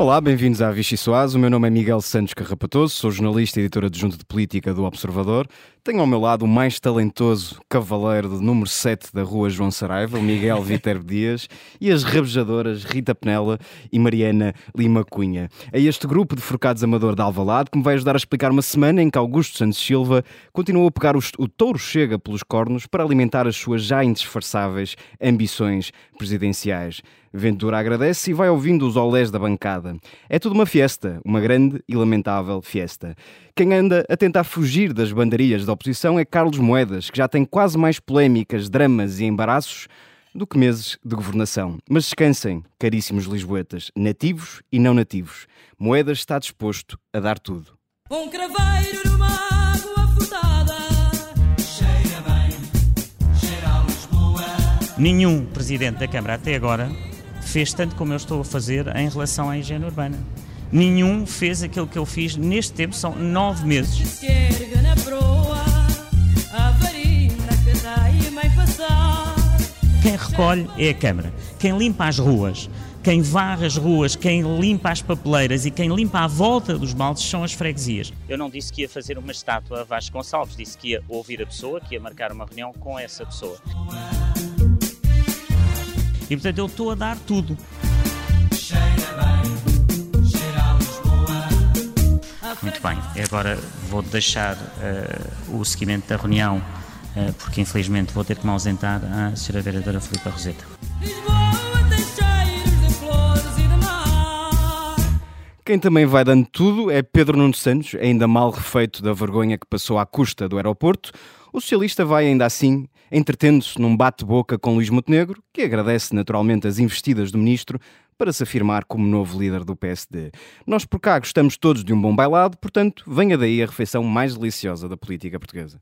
Olá, bem-vindos à Vichy Soaz. O meu nome é Miguel Santos Carrapatoso, sou jornalista e editor adjunto de política do Observador. Tenho ao meu lado o mais talentoso cavaleiro do número 7 da rua João Saraiva, o Miguel Viterbo Dias, e as rabejadoras Rita Penela e Mariana Lima Cunha. É este grupo de forcados amador de Alvalade que me vai ajudar a explicar uma semana em que Augusto Santos Silva continuou a pegar o, o touro chega pelos cornos para alimentar as suas já indisfarçáveis ambições presidenciais. Ventura agradece e vai ouvindo os olés da bancada. É tudo uma fiesta, uma grande e lamentável fiesta. Quem anda a tentar fugir das bandarias da oposição é Carlos Moedas, que já tem quase mais polémicas, dramas e embaraços do que meses de governação. Mas descansem, caríssimos lisboetas, nativos e não nativos. Moedas está disposto a dar tudo. Um craveiro numa água furtada Cheira bem, cheira a Lisboa Nenhum presidente da Câmara até agora fez tanto como eu estou a fazer em relação à higiene urbana. Nenhum fez aquilo que eu fiz neste tempo, são nove meses. Quem recolhe é a Câmara. Quem limpa as ruas, quem varre as ruas, quem limpa as papeleiras e quem limpa a volta dos baldes são as freguesias. Eu não disse que ia fazer uma estátua a Vasco Gonçalves, disse que ia ouvir a pessoa, que ia marcar uma reunião com essa pessoa. E portanto eu estou a dar tudo. Muito bem, agora vou deixar uh, o seguimento da reunião, uh, porque infelizmente vou ter que me ausentar à Sra. Vereadora Filipe Roseta. Quem também vai dando tudo é Pedro Nuno Santos, ainda mal refeito da vergonha que passou à custa do aeroporto. O socialista vai ainda assim entretendo-se num bate-boca com Luís Montenegro, que agradece naturalmente as investidas do ministro para se afirmar como novo líder do PSD. Nós por cá gostamos todos de um bom bailado, portanto, venha daí a refeição mais deliciosa da política portuguesa.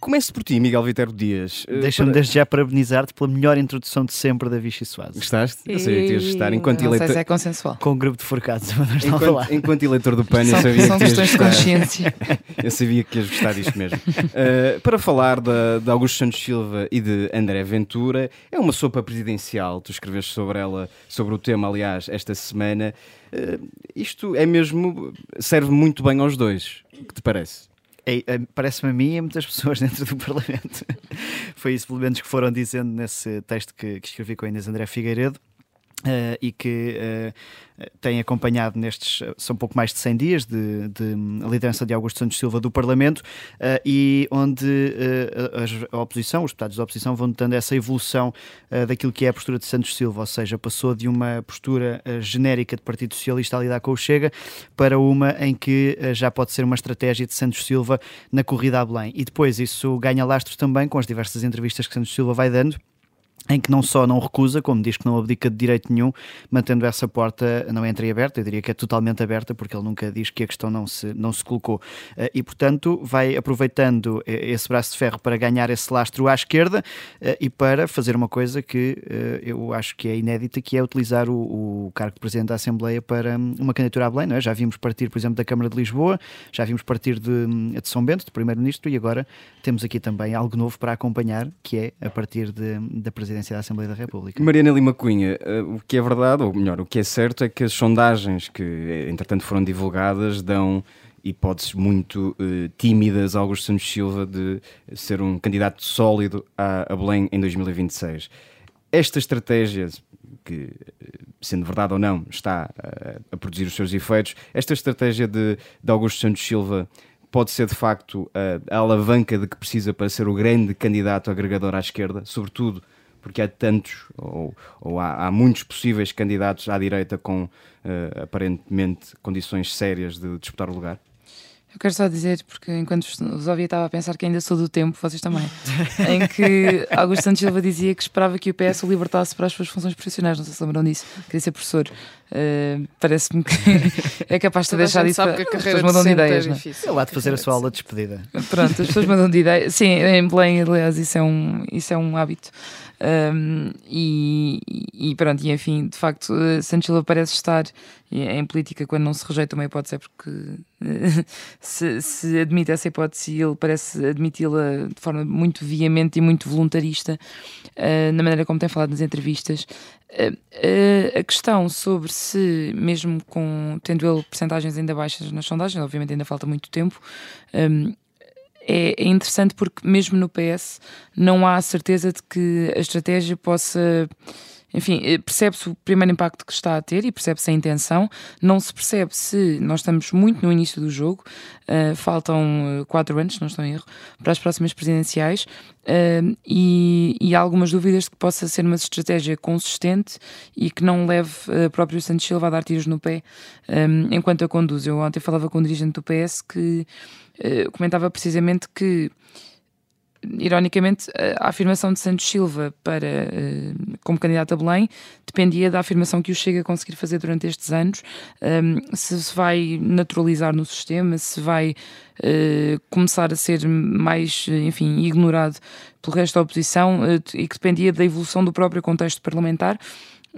Comece por ti, Miguel Viterbo Dias. Eh, Deixa-me para... desde já parabenizar-te pela melhor introdução de sempre da Vichy Soares. Gostaste? Eu sabia que ias estar enquanto não eleitor. Sei se é consensual. Com um grupo de forcados. Enquanto, enquanto eleitor do PAN, eu sabia são que ias gostar. consciência. eu sabia que ias gostar disto mesmo. Uh, para falar de, de Augusto Santos Silva e de André Ventura, é uma sopa presidencial. Tu escreveste sobre ela, sobre o tema, aliás, esta semana. Uh, isto é mesmo. serve muito bem aos dois. O que te parece? É, é, Parece-me a mim e a muitas pessoas dentro do Parlamento. Foi isso, pelo menos, que foram dizendo nesse texto que, que escrevi com a Inês André Figueiredo. Uh, e que uh, tem acompanhado nestes, são pouco mais de 100 dias de, de liderança de Augusto Santos Silva do Parlamento uh, e onde a, a, oposição, os deputados da oposição vão notando essa evolução daquilo que é a postura de Santos Silva, ou seja, passou de uma postura genérica de Partido Socialista a lidar com o Chega para uma em que já pode ser uma estratégia de Santos Silva na corrida a Belém. E depois isso ganha lastros também com as diversas entrevistas que Santos Silva vai dando em que não só não recusa, como diz que não abdica de direito nenhum, mantendo essa porta não entreaberta, eu diria que é totalmente aberta, porque ele nunca diz que a questão não se, não se colocou. Eh, e, portanto, vai aproveitando eh, esse braço de ferro para ganhar esse lastro à esquerda eh, e para fazer uma coisa que eu acho que é inédita, que é utilizar o, o cargo de Presidente da Assembleia para hum, uma candidatura à Belém, não é? Já vimos partir, por exemplo, da Câmara de Lisboa, já vimos partir de, hum, de São Bento, do Primeiro-Ministro, e agora temos aqui também algo novo para acompanhar, que é a partir de, da Presidência presidência da Assembleia da República. Mariana Lima Cunha, eh, o que é verdade, ou melhor, o que é certo é que as sondagens que, eh, entretanto, foram divulgadas dão hipóteses muito uh, tímidas a Augusto Santos Silva de ser um candidato sólido a, a Belém em 2026. Esta estratégia, que, sendo verdade ou não, está uh, a produzir os seus efeitos, esta estratégia de, de Augusto Santos Silva pode ser de facto a, a alavanca de que precisa para ser o grande candidato agregador à esquerda, sobretudo porque há tantos, ou, ou há, há, muitos possíveis candidatos à direita com uh, aparentemente condições sérias de disputar o lugar? Eu quero só dizer, porque enquanto os ouvia estava a pensar que ainda sou do tempo, vocês também, em que Augusto Santos Silva dizia que esperava que o PS o libertasse para as suas funções profissionais, não sei se lembram disso, queria ser professor. Uh, Parece-me que é capaz de deixar isso para... que a carreira as pessoas de ideias. É difícil. Ele há de fazer a sua aula de despedida. Pronto, as pessoas mandam de ideias. Sim, em Belém, aliás, isso é um, isso é um hábito. Um, e, e, pronto, e enfim, de facto, Santos Silva parece estar em política quando não se rejeita uma hipótese é porque se, se admite essa hipótese ele parece admiti-la de forma muito veemente e muito voluntarista uh, na maneira como tem falado nas entrevistas. A questão sobre se, mesmo com tendo ele percentagens ainda baixas nas sondagens, obviamente ainda falta muito tempo, é, é, interessante porque mesmo no PS não há certeza de que a estratégia possa enfim, eh, percebe-se o primeiro impacto que está a ter e percebe-se a intenção. Não se percebe se nós estamos muito no início do jogo, uh, faltam uh, quatro anos, se não estou em erro, para as próximas presidenciais. Uh, e, e, há algumas dúvidas de que possa ser uma estratégia consistente e que não leve uh, próprio Santos Silva a dar tiros no pé um, enquanto a conduz. Eu ontem falava com um dirigente do PS que uh, comentava precisamente que ironicamente, a afirmação de Santos Silva para, eh, como candidato a Belém dependia da afirmação que o Chega a conseguir fazer durante estes anos, ehm, se se vai naturalizar no sistema, se vai eh, começar a ser mais, enfim, ignorado pelo resto da oposição e que dependia da evolução do próprio contexto parlamentar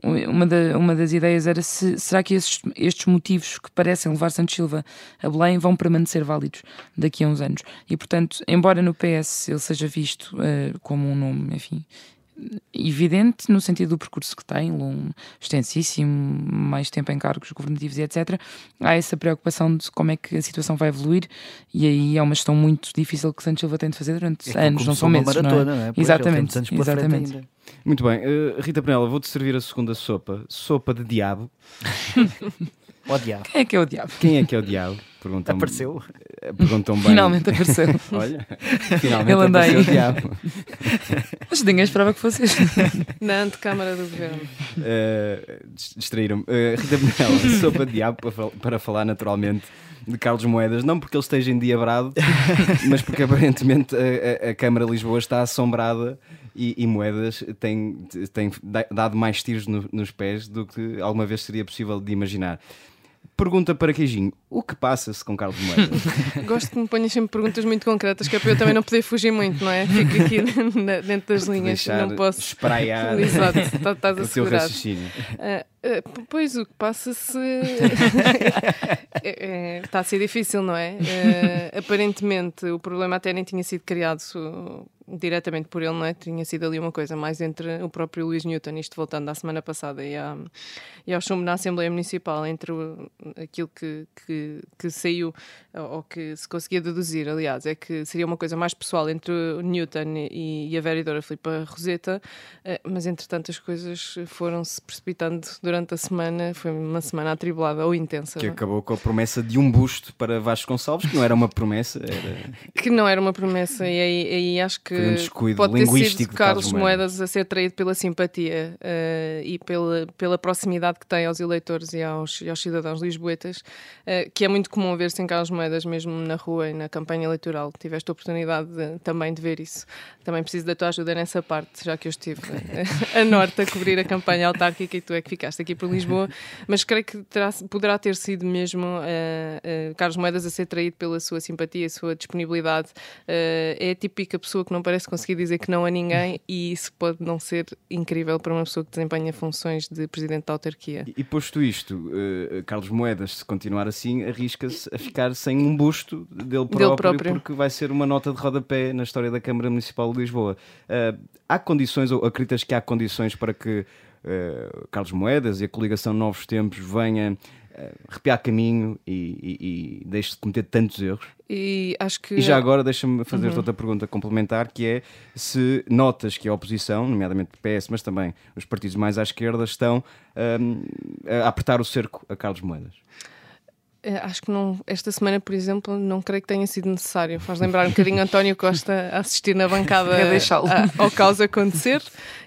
uma, da, uma das ideias era se, será que estes, estes motivos que parecem levar Santos Silva a Belém vão permanecer válidos daqui a uns anos. E, portanto, embora no PS ele seja visto uh, como um nome, enfim, evidente no sentido do percurso que tem, um extensíssimo, mais tempo em cargos governativos e etc. Há essa preocupação de como é que a situação vai evoluir e aí é uma gestão muito difícil que Santos Silva tem de fazer durante é anos, não são meses. Maratona, não é? Não é? Exatamente. exatamente. Muito bem, uh, Rita Penela, vou-te servir a segunda sopa, sopa de diabo. O diabo. Quem é que é o diabo? Quem é que é o diabo? Perguntam apareceu. Eh, perguntam bem. Finalmente apareceu. Olha, finalmente Ele apareceu o diabo. Mas ninguém esperava que fosse Na antecâmara do governo. Uh, Distraíram-me. Uh, Rita Penela, sopa de diabo para, para falar naturalmente de Carlos Moedas, não porque ele esteja endiabrado, mas porque aparentemente a, a, a Câmara de Lisboa está assombrada e, e Moedas tem, tem dado mais tiros no, nos pés do que alguma vez seria possível de imaginar. Pergunta para Queijinho: o que passa-se com Carlos Moedas? Gosto que me ponhas sempre perguntas muito concretas, que é para eu também não poder fugir muito, não é? Fico aqui dentro das linhas, não posso. Espraiar Exato, tá, estás a o teu raciocínio. Uh, uh, pois o que passa-se é, é, está a ser difícil, não é? Uh, aparentemente o problema até nem tinha sido criado diretamente por ele, não é? Tinha sido ali uma coisa mais entre o próprio Luís Newton, isto voltando à semana passada e, à, e ao chumbo na Assembleia Municipal, entre o, aquilo que, que, que, saiu, ou que se conseguia deduzir, aliás, é que seria uma coisa mais pessoal entre o Newton e, e a vereadora Filipa Roseta, eh, mas entretanto as coisas foram-se precipitando durante a semana, foi uma semana atribulada ou intensa. Que? É? acabou com a promessa de um busto para Vasco Gonçalves, que não era uma promessa, era... Que não era uma promessa, e aí, aí acho que um descuido pode ter sido Carlos Moedas a ser traído pela simpatia uh, e pela, pela proximidade que tem aos eleitores e aos, e aos cidadãos lisboetas, uh, que é muito comum ver-se em Carlos Moedas mesmo na rua e na campanha eleitoral. Tiveste a oportunidade de, também de ver isso. Também preciso da tua ajuda nessa parte, já que eu estive a norte a cobrir a campanha autárquica e tu é que ficaste aqui por Lisboa, mas creio que terá, poderá ter sido mesmo uh, Carlos Moedas a ser traído pela sua simpatia, a sua disponibilidade. é a típica pessoa que não parece conseguir dizer que não a ninguém e isso pode não ser incrível para uma pessoa que desempenha funções de presidente da autarquia. E, e posto isto, uh, Carlos Moedas, se continuar assim, arrisca-se a ficar sem um busto dele próprio, dele próprio, porque vai ser uma nota de rodapé na história da Câmara Municipal de Lisboa. Uh, há condições, ou acreditas que há condições para que uh, Carlos Moedas e a coligação Novos Tempos venha arrepiar caminho e, e, e deixe de cometer tantos erros? E acho que. E já agora deixa-me fazer uhum. outra pergunta complementar, que é se notas que a oposição, nomeadamente o PS, mas também os partidos mais à esquerda, estão um, a apertar o cerco a Carlos Moedas. Eh, acho que não, esta semana, por exemplo, não creio que tenha sido necessário. Faz lembrar um bocadinho António Costa a assistir na bancada a, ao caos acontecer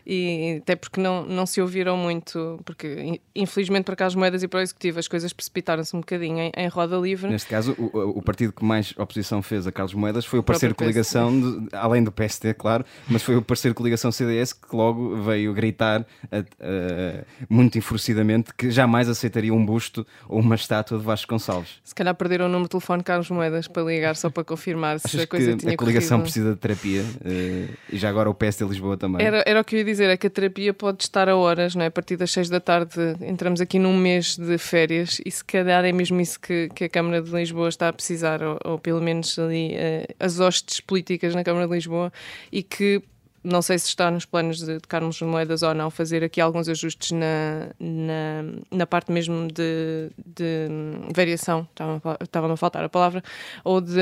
e até porque não, não se ouviram muito, porque infelizmente para cá as moedas e para o executivo as coisas precipitaram-se um bocadinho em, em, roda livre. Neste caso, o, o, partido que mais oposição fez a Carlos Moedas foi o, o parceiro de coligação, de, além do PST, claro, mas foi o parceiro de coligação CDS que logo veio gritar a, a, muito enfurecidamente que jamais aceitaria um busto ou uma estátua de Vasco Gonçalves Gonçalves. Se calhar perderam o número de telefone de Carlos Moedas para ligar só para confirmar se Achas a coisa que tinha a coligação corrido. precisa de terapia uh, e já agora o PS de Lisboa também. Era, era o que eu ia dizer, é que a terapia pode estar a horas, não é? A partir das 6 da tarde entramos aqui num mês de férias e se calhar é mesmo isso que, que a Câmara de Lisboa está a precisar, ou, ou pelo menos ali uh, as hostes políticas na Câmara de Lisboa e que não sei se está nos planos de, de Carlos Moedas ou não, fazer aqui alguns ajustes na, na, na parte mesmo de, de variação, estava-me a faltar a palavra, ou de,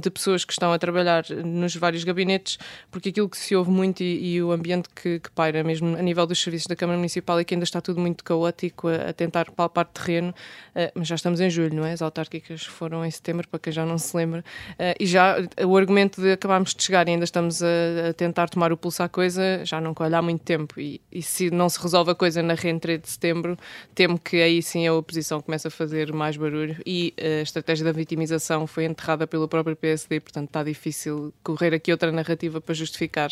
de pessoas que estão a trabalhar nos vários gabinetes, porque aquilo que se ouve muito e, e o ambiente que, que, paira, mesmo a nível dos serviços da Câmara Municipal, é que ainda está tudo muito caótico a, a tentar palpar terreno, uh, mas já estamos em julho, não é? As autárquicas foram em setembro, para quem já não se lembra, uh, e já o argumento de acabarmos de chegar e ainda estamos a, a tentar tomar o pulso à coisa já não colhe há muito tempo. E, e, se não se resolve a coisa na reentrée de setembro, temo que aí sim a oposição começa a fazer mais barulho. E a estratégia da vitimização foi enterrada pelo próprio PSD, portanto está difícil correr aqui outra narrativa para justificar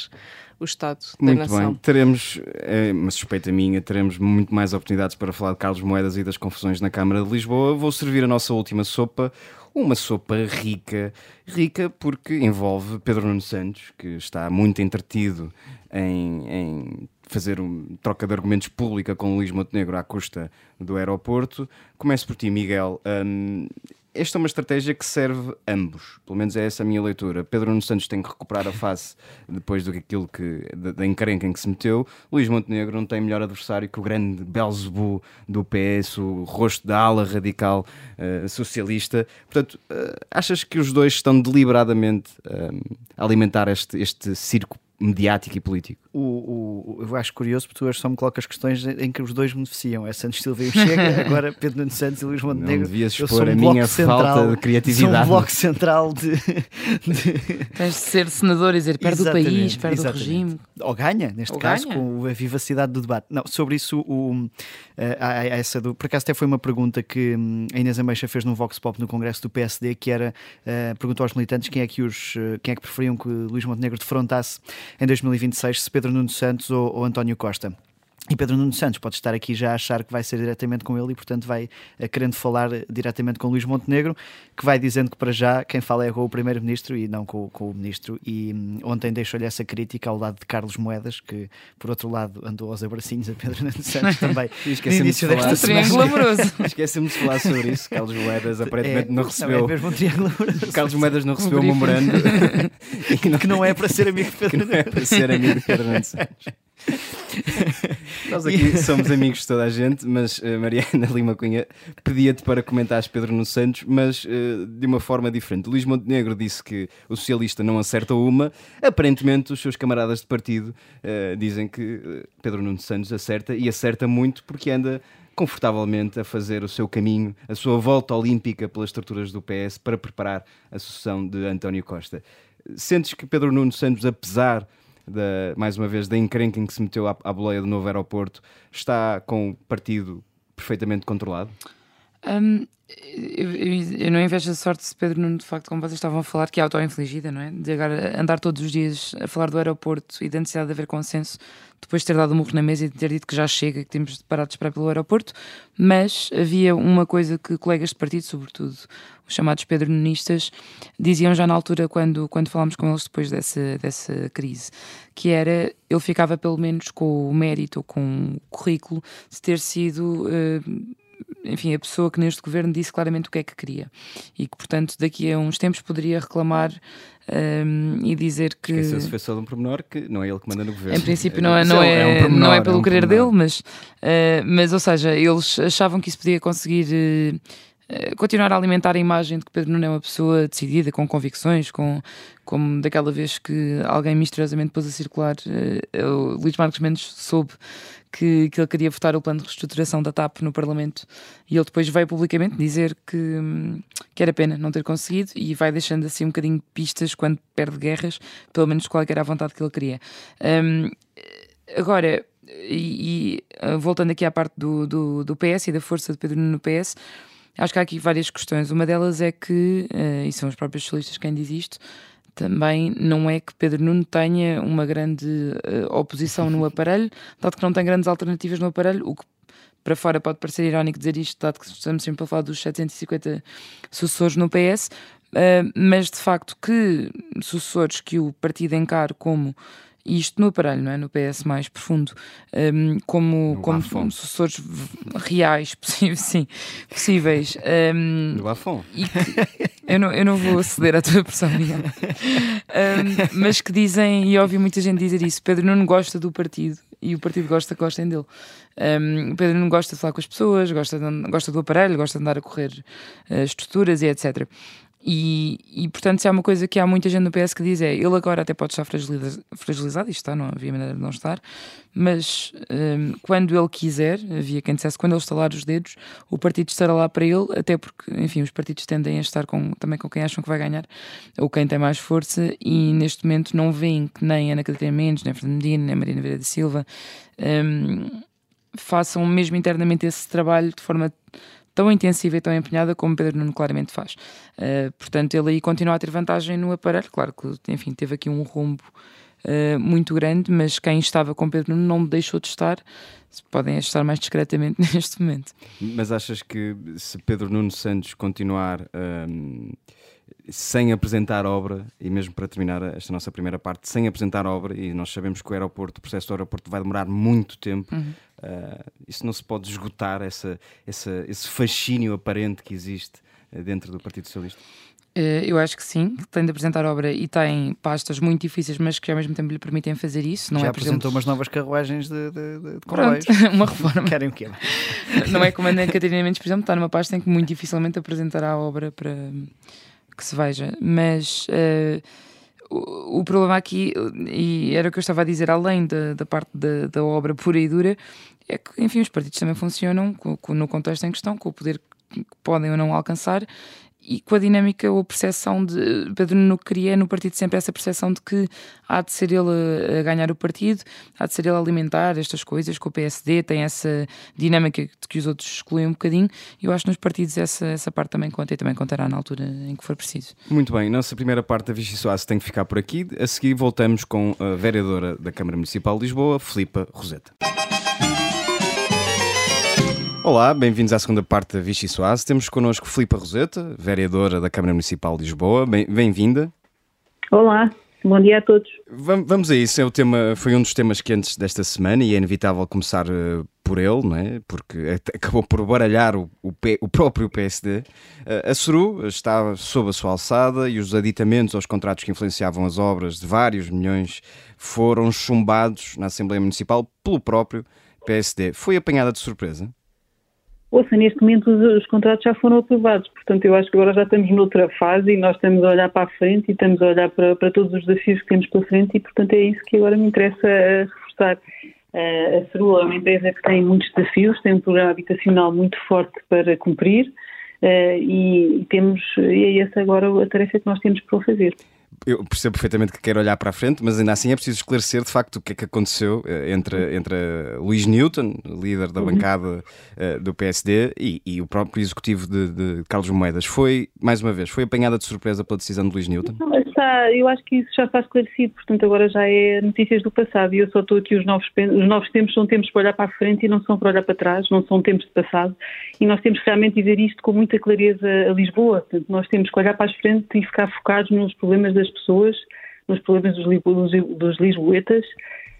o Estado muito da nação. Muito bem, teremos, é uma suspeita minha, teremos muito mais oportunidades para falar de Carlos Moedas e das confusões na Câmara de Lisboa. Vou servir a nossa última sopa uma sopa rica, rica porque envolve Pedro Nuno Santos, que está muito entretido em, em fazer um troca de argumentos pública com Luís Montenegro à custa do aeroporto. Começo por ti, Miguel. Um, esta é uma estratégia que serve ambos, pelo menos é essa a minha leitura. Pedro Nuno Santos tem que recuperar a face depois do aquilo que, da encrenca em que se meteu. Luís Montenegro não tem melhor adversário que o grande Belzebu do PS, o rosto da ala radical uh, socialista. Portanto, uh, achas que os dois estão deliberadamente uh, a alimentar este, este circo mediático e político? O, o, eu acho curioso porque tu só me colocas questões em que os dois beneficiam. É Santos Silva e o Chega, agora Pedro Nuno Santos e Luís Montenegro. Não devias expor um a minha central, falta de criatividade. Sou um bloco central de... de... Tens de ser senador e dizer perde o país, perde o regime. Ou ganha, neste Ou caso, ganha. com a vivacidade do debate. Não, sobre isso, o, a, essa do, por acaso até foi uma pergunta que hum, a Inês Ameixa fez no Vox Pop no Congresso do PSD, que era, uh, perguntou aos militantes quem é que, os, quem é que preferiam que Luís Montenegro defrontasse em 2026, se Pedro Nuno Santos ou, ou António Costa. E Pedro Nuno Santos pode estar aqui já a achar que vai ser diretamente com ele e, portanto, vai uh, querendo falar diretamente com Luís Montenegro, que vai dizendo que para já quem fala é com o Primeiro-Ministro e não com, com o Ministro. E um, ontem deixou-lhe essa crítica ao lado de Carlos Moedas, que, por outro lado, andou aos abracinhos a Pedro Nuno Santos também. no início desta um triângulo amoroso. Esqueci-me de falar sobre isso. Carlos Moedas aparentemente é, não recebeu. É mesmo um triângulo amoroso. Carlos Moedas não recebeu o um memorando. que, não, que não é para ser amigo de Pedro Nuno Santos. é para ser amigo de Pedro Nuno Santos. Nós aqui somos amigos de toda a gente, mas uh, Mariana Lima Cunha pedia-te para comentares Pedro Nuno Santos, mas uh, de uma forma diferente. Luís Montenegro disse que o socialista não acerta uma, aparentemente os seus camaradas de partido uh, dizem que Pedro Nuno Santos acerta e acerta muito porque anda confortavelmente a fazer o seu caminho, a sua volta olímpica pelas estruturas do PS para preparar a sucessão de António Costa. Sentes que Pedro Nuno Santos, apesar da, mais uma vez, da encrenca em que se meteu à, à boleia do novo aeroporto, está com o partido perfeitamente controlado? Um, eu, eu, não invejo a sorte de Pedro Nuno, de facto, como vocês estavam a falar, que é auto-infligida, não é? De agora andar todos os dias a falar do aeroporto e da necessidade de haver consenso, depois de ter dado um murro na mesa e de ter dito que já chega, que temos de parar de esperar pelo aeroporto. Mas havia uma coisa que colegas de partido, sobretudo os chamados Pedro Nunistas, diziam já na altura, quando, quando falámos com eles depois dessa, dessa crise, que era ele ficava pelo menos com o mérito ou com o currículo de ter sido. Uh, enfim, a pessoa que neste governo disse claramente o que é que queria e que, portanto, daqui a uns tempos poderia reclamar um, e dizer que. Esqueceu-se foi só de um pormenor que não é ele que manda no governo. Em princípio, não é, não é, é, um pormenor, não é pelo é um querer pormenor. dele, mas, uh, mas, ou seja, eles achavam que isso podia conseguir. Uh, continuar a alimentar a imagem de que Pedro Nuno é uma pessoa decidida, com convicções, com, como daquela vez que alguém misteriosamente pôs a circular, uh, Luís Marcos Mendes soube que, que ele queria votar o plano de reestruturação da TAP no Parlamento e ele depois veio publicamente dizer que, que era pena não ter conseguido e vai deixando assim um bocadinho pistas quando perde guerras, pelo menos qual era a vontade que ele queria. Um, agora, e, e, voltando aqui à parte do, do, do PS e da força de Pedro no PS, acho que há aqui várias questões. Uma delas é que, uh, e são os próprios socialistas quem diz isto, também não é que Pedro Nuno tenha uma grande uh, oposição no aparelho, dado que não tem grandes alternativas no aparelho, o que para fora pode parecer irónico dizer isto, dado que estamos sempre a falar dos 750 sucessores no PS, uh, mas de facto que sucessores que o partido encare como isto no aparelho, não é? No PS mais profundo, um, como, como sucessores reais possíveis, sim, possíveis. Um, no Lafon. eu, não, eu não vou ceder à tua pressão, Miguel. Um, mas que dizem, e ouvi muita gente dizer isso, Pedro não gosta do partido e o partido gosta que gostem dele. Um, Pedro não gosta de falar com as pessoas, gosta, de, gosta do aparelho, gosta de andar a correr uh, estruturas e etc. E, e, portanto, se há uma coisa que há muita gente no PS que diz é ele agora até pode estar fragilizado, fragilizado isto está, não havia maneira de não estar, mas um, quando ele quiser, havia quem dissesse quando ele estalar os dedos, o partido estará lá para ele, até porque, enfim, os partidos tendem a estar com, também com quem acham que vai ganhar ou quem tem mais força, e neste momento não veem que nem Ana Catarina Mendes, nem Fernando Medina, nem Marina Vieira da Silva um, façam mesmo internamente esse trabalho de forma tão intensiva e tão empenhada como Pedro Nuno claramente faz. Uh, portanto, ele aí continua a ter vantagem no aparelho. Claro que, enfim, teve aqui um rombo uh, muito grande, mas quem estava com Pedro Nuno não deixou de estar. Podem estar mais discretamente neste momento. Mas achas que se Pedro Nuno Santos continuar. Um sem apresentar obra, e mesmo para terminar esta nossa primeira parte, sem apresentar obra, e nós sabemos que o aeroporto, o processo do aeroporto vai demorar muito tempo, uhum. uh, isso não se pode esgotar, essa, essa, esse fascínio aparente que existe uh, dentro do Partido Socialista? Uh, eu acho que sim, que tem de apresentar obra e tem pastas muito difíceis, mas que ao mesmo tempo lhe permitem fazer isso. Não Já é, apresentou exemplo... umas novas carruagens de, de, de comboios. uma reforma. Querem o quê? Não é como a Catarina Mendes, por exemplo, está numa pasta em que muito dificilmente apresentará a obra para que se veja, mas uh, o, o, problema aqui, e era o que eu estava a dizer, além da, da parte da, da obra pura e dura, é que, enfim, os partidos também funcionam com, com, no contexto em questão, com o poder que podem ou não alcançar e com a dinâmica ou a percepção de Pedro Nuno queria no partido sempre essa percepção de que há de ser ele a ganhar o partido, há de ser ele a alimentar estas coisas, com o PSD tem essa dinâmica de que os outros excluem um bocadinho e eu acho que nos partidos essa, essa parte também conta e também contará na altura em que for preciso. Muito bem, nossa primeira parte da Vichy Soares tem que ficar por aqui, a seguir voltamos com a vereadora da Câmara Municipal de Lisboa, Filipa Roseta. Olá, bem-vindos à segunda parte da Vichy Soase. Temos connosco Filipa Roseta, vereadora da Câmara Municipal de Lisboa. Bem-vinda. Olá, bom dia a todos. Vamos a isso, é o tema, foi um dos temas quentes desta semana e é inevitável começar uh, por ele, não é? porque acabou por baralhar o, o, P, o próprio PSD. Eh, a SURU está sob a sua alçada e os aditamentos aos contratos que influenciavam as obras de vários milhões foram chumbados na Assembleia Municipal pelo próprio PSD. Foi apanhada de surpresa? Ouça, neste momento os, os, contratos já foram aprovados, portanto eu acho que agora já estamos noutra fase e nós estamos a olhar para a frente e estamos a olhar para, para todos os desafios que temos pela frente e portanto é isso que agora me interessa reforçar. Uh, a Cerula é uma empresa que tem muitos desafios, tem um programa habitacional muito forte para cumprir uh, e, e, temos, e é essa agora a tarefa que nós temos para fazer eu percebo perfeitamente que quer olhar para a frente, mas ainda assim é preciso esclarecer de facto o que é que aconteceu eh, entre, entre Luís Newton, líder da uhum. bancada uh, do PSD, e, e, o próprio executivo de, de, Carlos Moedas. Foi, mais uma vez, foi apanhada de surpresa pela decisão de Luís Newton? Está, eu acho que isso já está esclarecido, portanto agora já é notícias do passado. E eu só estou aqui, os novos, os novos tempos são tempos para olhar para a frente e não são para olhar para trás, não são tempos de passado. E nós temos que realmente dizer isto com muita clareza a Lisboa, portanto nós temos que olhar para a frente e ficar focados nos problemas das pessoas, nos problemas dos, dos, dos lisboetas,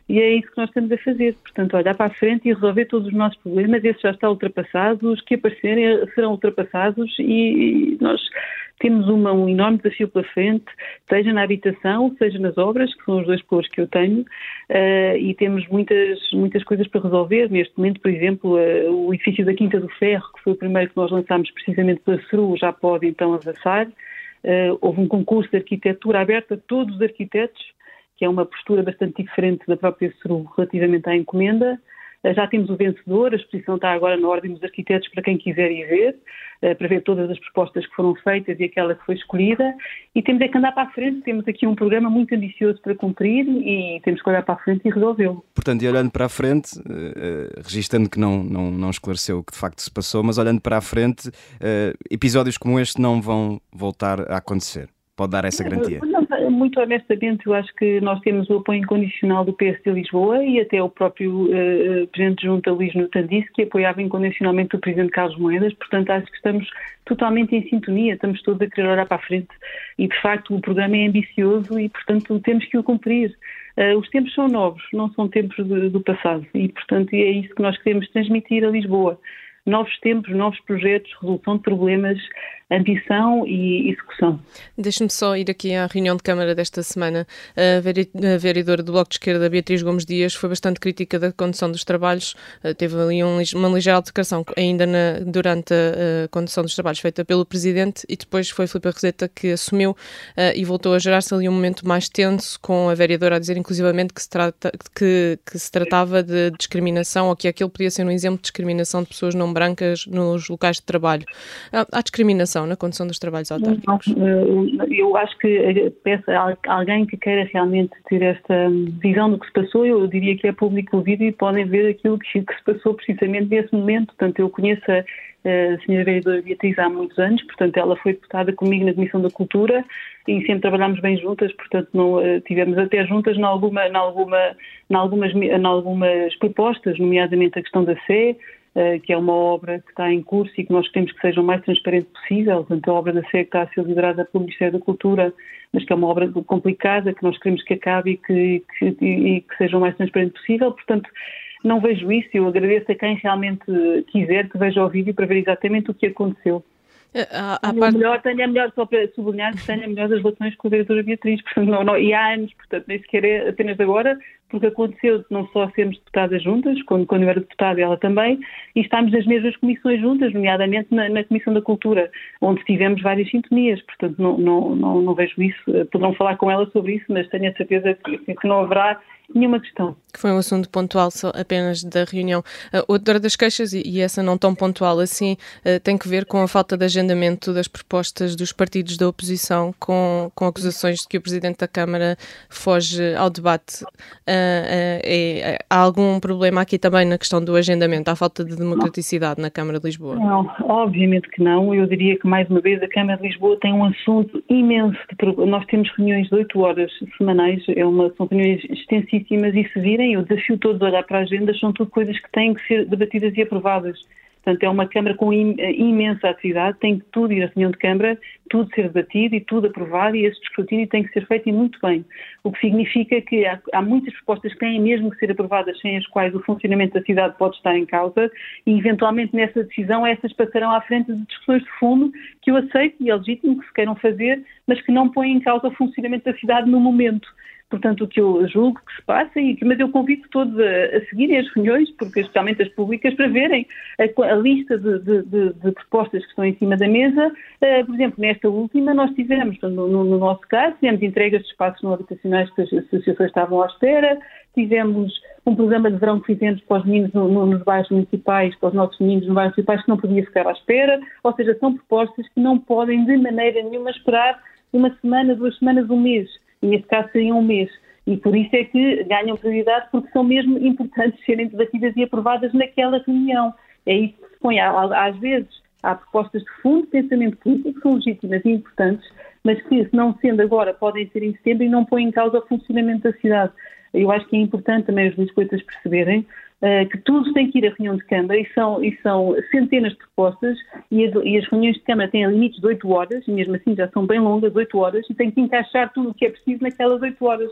e é isso que nós estamos a fazer. Portanto, olhar para a frente e resolver todos os nossos problemas. Esse já está ultrapassado, os que aparecerem serão ultrapassados e nós temos uma, um enorme desafio pela frente, seja na habitação, seja nas obras, que são os dois cores que eu tenho, uh, e temos muitas, muitas coisas para resolver. Neste momento, por exemplo, uh, o edifício da Quinta do Ferro, que foi o primeiro que nós lançámos precisamente pela CERU, já pode então avançar. Uh, houve um concurso de arquitetura aberto a todos os arquitetos, que é uma postura bastante diferente da própria CERU relativamente à encomenda. Uh, já temos o vencedor, a exposição está agora na Ordem dos Arquitetos para quem quiser ir ver, uh, para ver todas as propostas que foram feitas e aquela que foi escolhida. E temos é que andar para a frente, temos aqui um programa muito ambicioso para cumprir e temos que olhar para a frente e resolvê-lo. Portanto, e olhando para a frente, registando que não, não, não esclareceu o que de facto se passou, mas olhando para a frente, episódios como este não vão voltar a acontecer. Pode dar essa garantia? Não, muito honestamente, eu acho que nós temos o apoio incondicional do PS de Lisboa e até o próprio uh, Presidente de Junta, Luís Nutan, disse que apoiava incondicionalmente o Presidente Carlos Moedas, portanto acho que estamos totalmente em sintonia, estamos todos a querer olhar para a frente. E de facto o programa é ambicioso e portanto temos que o cumprir. Uh, os tempos são novos, não são tempos de, do passado. E portanto é isso que nós queremos transmitir a Lisboa. Novos tempos, novos projetos, resolução de problemas ambição e execução. Deixe-me só ir aqui à reunião de Câmara desta semana. A vereadora do Bloco de Esquerda, Beatriz Gomes Dias, foi bastante crítica da condução dos trabalhos. Eh, teve ali um, uma ligeira alteração ainda na, durante a, condução dos trabalhos feita pelo Presidente e depois foi Filipe Roseta que assumiu uh, e voltou a gerar-se ali um momento mais tenso com a vereadora a dizer inclusivamente que se, trata, que, que se tratava de discriminação ou que aquilo podia ser um exemplo de discriminação de pessoas não brancas nos locais de trabalho. Há discriminação na condução dos trabalhos autárquicos? Eh, eu acho que eh, peço a alguém que queira realmente ter esta visão do que se passou, eu diria que é público o vídeo e podem ver aquilo que, se passou precisamente nesse momento. Portanto, eu conheço a, a senhora vereadora Beatriz há muitos anos, portanto, ela foi deputada comigo na Comissão da Cultura e sempre trabalhámos bem juntas, portanto, não, eh, tivemos até juntas em alguma, alguma, algumas, algumas propostas, nomeadamente a questão da eh, que é uma obra que está em curso e que nós queremos que seja o mais transparente possível. Portanto, a obra da SEC está a ser liderada pelo Ministério da Cultura, mas que é uma obra complicada, que nós queremos que acabe e que, que, e que seja o mais transparente possível. Portanto, não vejo isso. Eu agradeço a quem realmente quiser que veja o vídeo para ver exatamente o que aconteceu. A, a parte... melhor, tenho a melhor, só para sublinhar tenho a melhor das relações com a vereadora Beatriz, portanto, não, não, e há anos, portanto, nem sequer é apenas agora, porque aconteceu não só sermos deputadas juntas, quando, quando eu era deputada ela também, e estamos nas mesmas comissões juntas, nomeadamente na, na Comissão da Cultura, onde tivemos várias sintonias, portanto, não, não, não, não vejo isso, poderão falar com ela sobre isso, mas tenho a certeza que, que não haverá nenhuma questão. Que foi um assunto pontual só apenas da reunião. Uh, outra das queixas, e, e, essa não tão pontual assim, uh, tem que ver com a falta de agendamento das propostas dos partidos da oposição, com, com acusações de que o Presidente da Câmara foge ao debate. Uh, é, há algum problema aqui também na questão do agendamento? Há falta de democraticidade na Câmara de Lisboa? Não, obviamente que não. Eu diria que, mais uma vez, a Câmara de Lisboa tem um assunto imenso. De, nós temos reuniões de 8 horas semanais, é uma, são reuniões extensivas legítimas e se virem, eu desafio todos a olhar para a agenda, são tudo coisas que têm que ser debatidas e aprovadas. Portanto, é uma Câmara com imensa atividade, tem tudo ir à reunião de Câmara, tudo ser debatido e tudo aprovado e esse escrutínio tem que ser feito e muito bem. O que significa que há, há, muitas propostas que têm mesmo que ser aprovadas sem as quais o funcionamento da cidade pode estar em causa e eventualmente nessa decisão essas passarão à frente de discussões de fundo que eu aceito e é legítimo que se queiram fazer, mas que não põem em causa o funcionamento da cidade no momento. Portanto, o que eu julgo que se passa, e, mas eu convido todos a, a seguirem as reuniões, porque especialmente as públicas, para verem a, a lista de, de, de, de, propostas que estão em cima da mesa. Uh, por exemplo, nesta última, nós tivemos, no, no, no, nosso caso, tivemos entregas de espaços não habitacionais que as associações estavam à espera, tivemos um programa de verão que fizemos para os meninos no, nos bairros municipais, para os nossos meninos nos bairros municipais, que não podia ficar à espera, ou seja, são propostas que não podem de maneira nenhuma esperar uma semana, duas semanas, um mês neste caso seria um mês. E por isso é que ganham prioridade, porque são mesmo importantes serem debatidas e aprovadas naquela reunião. É isso que se põe. Às vezes há propostas de fundo de pensamento político que são legítimas e importantes, mas que, se não sendo agora, podem ser em setembro e não põem em causa o funcionamento da cidade. Eu acho que é importante também os lisboetas perceberem que tudo tem que ir à reunião de Câmara e são, e são centenas de propostas e as, e as, reuniões de Câmara têm limites de 8 horas, e mesmo assim já são bem longas, 8 horas, e tem que encaixar tudo o que é preciso naquelas 8 horas.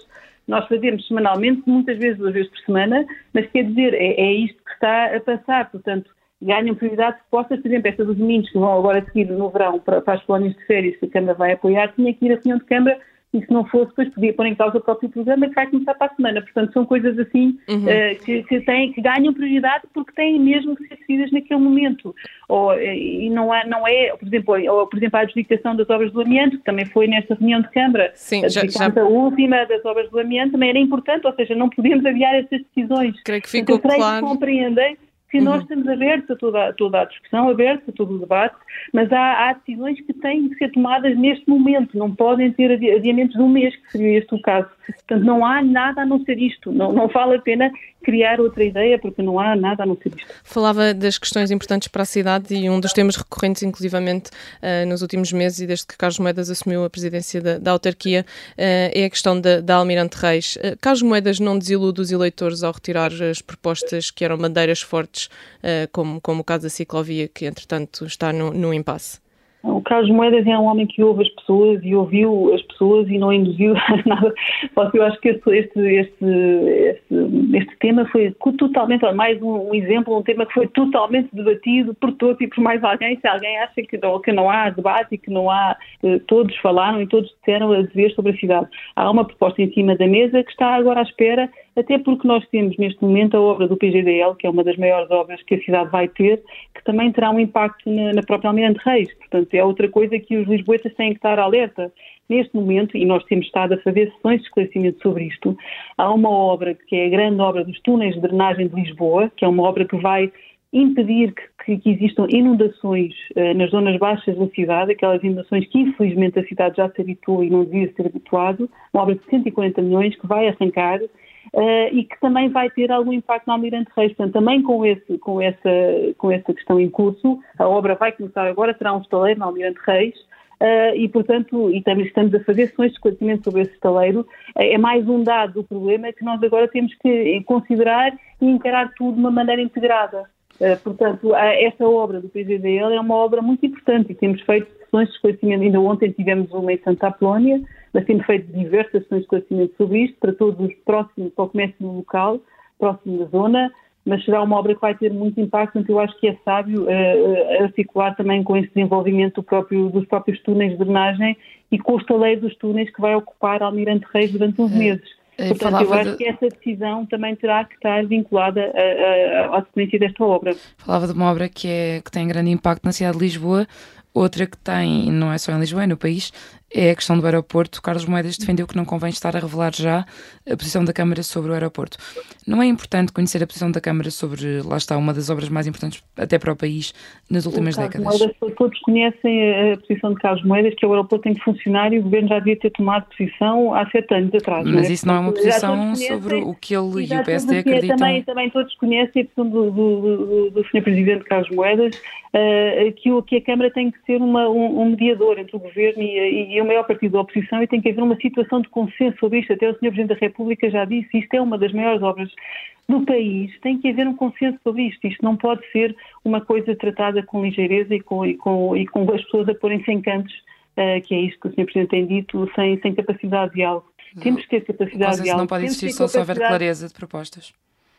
Nós fazemos semanalmente, muitas vezes, duas vezes por semana, mas quer dizer, é, é isto que está a passar, portanto, ganham prioridade de propostas, por exemplo, esta dos meninos que vão agora seguir no verão para, para as colónias de férias que a Câmara vai apoiar, tinha que ir à reunião de Câmara e se não fosse, depois podia pôr em causa o próprio programa que vai começar para a semana. Portanto, são coisas assim uhum. uh, que, que, têm, que ganham prioridade porque têm mesmo que ser decididas naquele momento. Ou, eh, e não, há, não é, por exemplo, ou, por exemplo, a adjudicação das obras do amianto, que também foi nesta reunião de Câmara. Sim, a já, já... A última das obras do amianto também era importante, ou seja, não podemos adiar essas decisões. Creio que ficou então, claro. Que compreendem que uhum. nós estamos abertos a toda, toda a discussão, abertos a todo o debate, mas há, há, decisões que têm que ser tomadas neste momento, não podem ter adiamentos de um mês, que seria este o caso. Portanto, não há nada a não ser isto. Não, não vale a pena criar outra ideia, porque não há nada a não ser isto. Falava das questões importantes para a cidade e um dos temas recorrentes, inclusivamente, uh, nos últimos meses e desde que Carlos Moedas assumiu a presidência da, da autarquia, uh, é a questão da, da Almirante Reis. Uh, Carlos Moedas não desilude os eleitores ao retirar as propostas que eram bandeiras fortes, como, como o caso da ciclovia, que entretanto está no, no impasse? O Carlos Moedas é um homem que ouve as pessoas e ouviu as pessoas e não induziu nada. Eu acho que este, este, este, este tema foi totalmente, mais um, um, exemplo, um tema que foi totalmente debatido por todos e por mais alguém. Se alguém acha que não, que não há debate e que não há, eh, todos falaram e todos disseram a dizer sobre a cidade. Há uma proposta em cima da mesa que está agora à espera até porque nós temos neste momento a obra do PGDL, que é uma das maiores obras que a cidade vai ter, que também terá um impacto na, na própria Almirante Reis. Portanto, é outra coisa que os lisboetas têm que estar alerta. Neste momento, e nós temos estado a fazer sessões de esclarecimento sobre isto, há uma obra que é a grande obra dos túneis de drenagem de Lisboa, que é uma obra que vai impedir que, que existam inundações uh, nas zonas baixas da cidade, aquelas inundações que infelizmente a cidade já se habituou e não devia ser habituado, uma obra de 140 milhões que vai arrancar Uh, e que também vai ter algum impacto no Almirante Reis. Portanto, também com, esse, com, essa, com essa questão em curso, a obra vai começar agora, terá um estaleiro no Almirante Reis, uh, e, portanto, e também estamos a fazer sessões de esclarecimento sobre esse estaleiro. Uh, é mais um dado do problema que nós agora temos que considerar e encarar tudo de uma maneira integrada. portanto, esta obra do PGDL é uma obra muito importante e temos feito sessões de esclarecimento. Ainda ontem tivemos uma em Santa Apolónia, mas temos feito diversas sessões de esclarecimento sobre isto, para todos os próximos, para o comércio local, próximo da zona, mas será uma obra que vai ter muito impacto, então eu acho que é sábio uh, articular também com esse desenvolvimento do próprio, dos próprios túneis de drenagem e com o estaleiro dos túneis que vai ocupar Almirante Reis durante uns meses. É, Portanto, eu acho de... que essa decisão também terá que estar vinculada à sequência desta obra. Falava de uma obra que, é, que tem grande impacto na cidade de Lisboa, outra que tem, não é só em Lisboa, é no país, é a questão do aeroporto. Carlos Moedas defendeu que não convém estar a revelar já a posição da Câmara sobre o aeroporto. Não é importante conhecer a posição da Câmara sobre, lá está, uma das obras mais importantes até para o país nas últimas décadas? Moedas, todos conhecem a posição de Carlos Moedas, que é o aeroporto tem que funcionar e o Governo já devia ter tomado posição há sete anos atrás. Mas não é? isso não é uma posição sobre o que ele e o PSD acreditam? Também, também todos conhecem a posição do, do, do, do Sr. Presidente Carlos Moedas, uh, que, o, que a Câmara tem que ser uma, um, um mediador entre o Governo e, e o maior partido da oposição e tem que haver uma situação de consenso sobre isto. Até o Sr. Presidente da República já disse, isto é uma das maiores obras do país, tem que haver um consenso sobre isto. Isto não pode ser uma coisa tratada com ligeireza e com, e com, e com as pessoas a porem-se em cantos, uh, que é isto que o Sr. Presidente tem dito, sem, sem capacidade de diálogo. Temos que ter capacidade de diálogo. não pode existir só se houver clareza de propostas.